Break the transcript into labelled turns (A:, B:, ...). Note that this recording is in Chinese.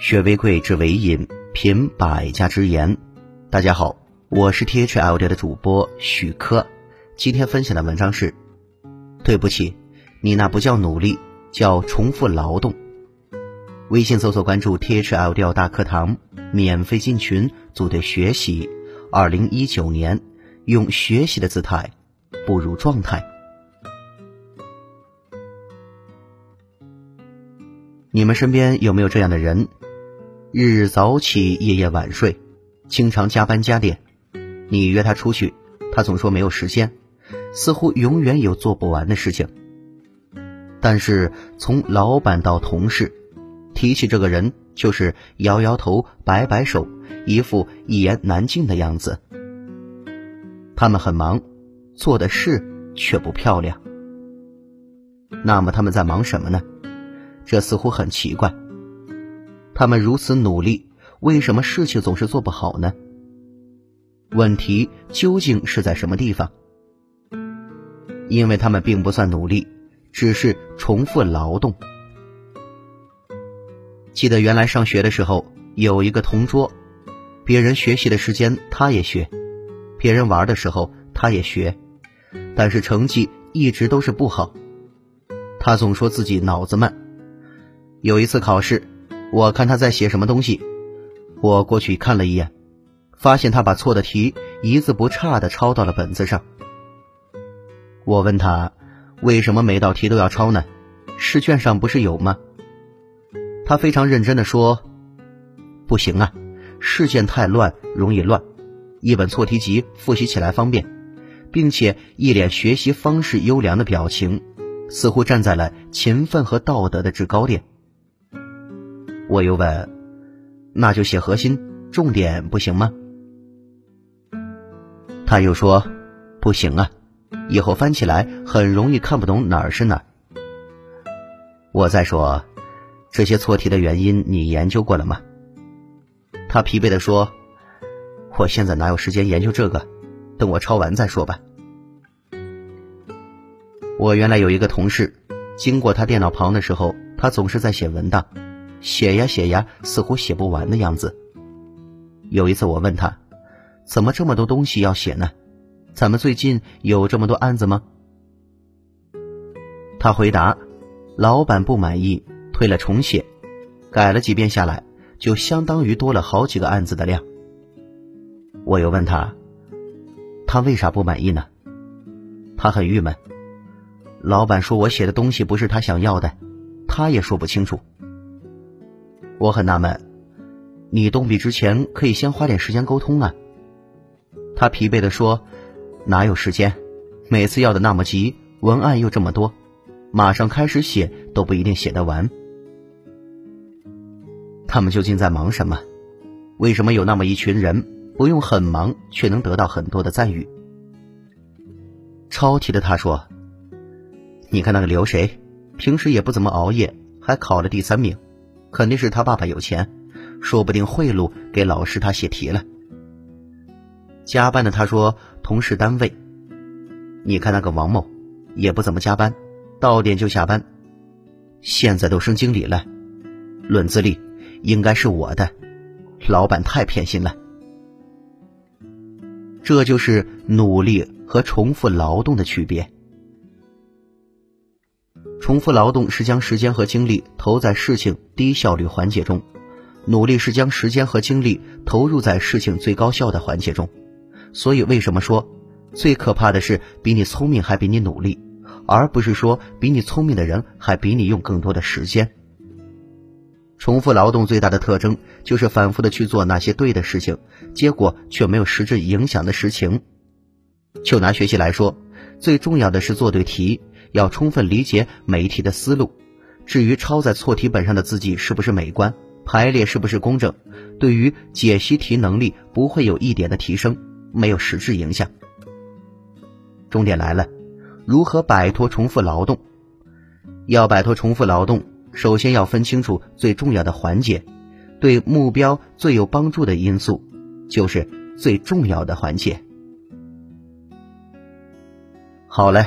A: 学为贵，知为引，品百家之言。大家好，我是 T H L 的主播许科。今天分享的文章是：对不起，你那不叫努力，叫重复劳动。微信搜索关注 T H L 调大课堂，免费进群组队学习。二零一九年，用学习的姿态步入状态。你们身边有没有这样的人？日日早起，夜夜晚睡，经常加班加点。你约他出去，他总说没有时间，似乎永远有做不完的事情。但是从老板到同事，提起这个人就是摇摇头、摆摆手，一副一言难尽的样子。他们很忙，做的事却不漂亮。那么他们在忙什么呢？这似乎很奇怪。他们如此努力，为什么事情总是做不好呢？问题究竟是在什么地方？因为他们并不算努力，只是重复劳动。记得原来上学的时候，有一个同桌，别人学习的时间他也学，别人玩的时候他也学，但是成绩一直都是不好。他总说自己脑子慢。有一次考试。我看他在写什么东西，我过去看了一眼，发现他把错的题一字不差的抄到了本子上。我问他，为什么每道题都要抄呢？试卷上不是有吗？他非常认真的说：“不行啊，试卷太乱，容易乱。一本错题集复习起来方便，并且一脸学习方式优良的表情，似乎站在了勤奋和道德的制高点。”我又问：“那就写核心、重点不行吗？”他又说：“不行啊，以后翻起来很容易看不懂哪儿是哪儿。”我再说：“这些错题的原因你研究过了吗？”他疲惫的说：“我现在哪有时间研究这个？等我抄完再说吧。”我原来有一个同事，经过他电脑旁的时候，他总是在写文档。写呀写呀，似乎写不完的样子。有一次我问他：“怎么这么多东西要写呢？咱们最近有这么多案子吗？”他回答：“老板不满意，退了重写，改了几遍下来，就相当于多了好几个案子的量。”我又问他：“他为啥不满意呢？”他很郁闷。老板说我写的东西不是他想要的，他也说不清楚。我很纳闷，你动笔之前可以先花点时间沟通啊。他疲惫的说：“哪有时间？每次要的那么急，文案又这么多，马上开始写都不一定写得完。他们究竟在忙什么？为什么有那么一群人不用很忙，却能得到很多的赞誉？”抄题的他说：“你看那个刘谁，平时也不怎么熬夜，还考了第三名。”肯定是他爸爸有钱，说不定贿赂给老师他写题了。加班的他说同事单位，你看那个王某，也不怎么加班，到点就下班，现在都升经理了，论资历应该是我的，老板太偏心了。这就是努力和重复劳动的区别。重复劳动是将时间和精力投在事情低效率环节中，努力是将时间和精力投入在事情最高效的环节中。所以，为什么说最可怕的是比你聪明还比你努力，而不是说比你聪明的人还比你用更多的时间？重复劳动最大的特征就是反复的去做那些对的事情，结果却没有实质影响的实情。就拿学习来说，最重要的是做对题。要充分理解每一题的思路，至于抄在错题本上的字迹是不是美观，排列是不是工整，对于解析题能力不会有一点的提升，没有实质影响。重点来了，如何摆脱重复劳动？要摆脱重复劳动，首先要分清楚最重要的环节，对目标最有帮助的因素，就是最重要的环节。好嘞。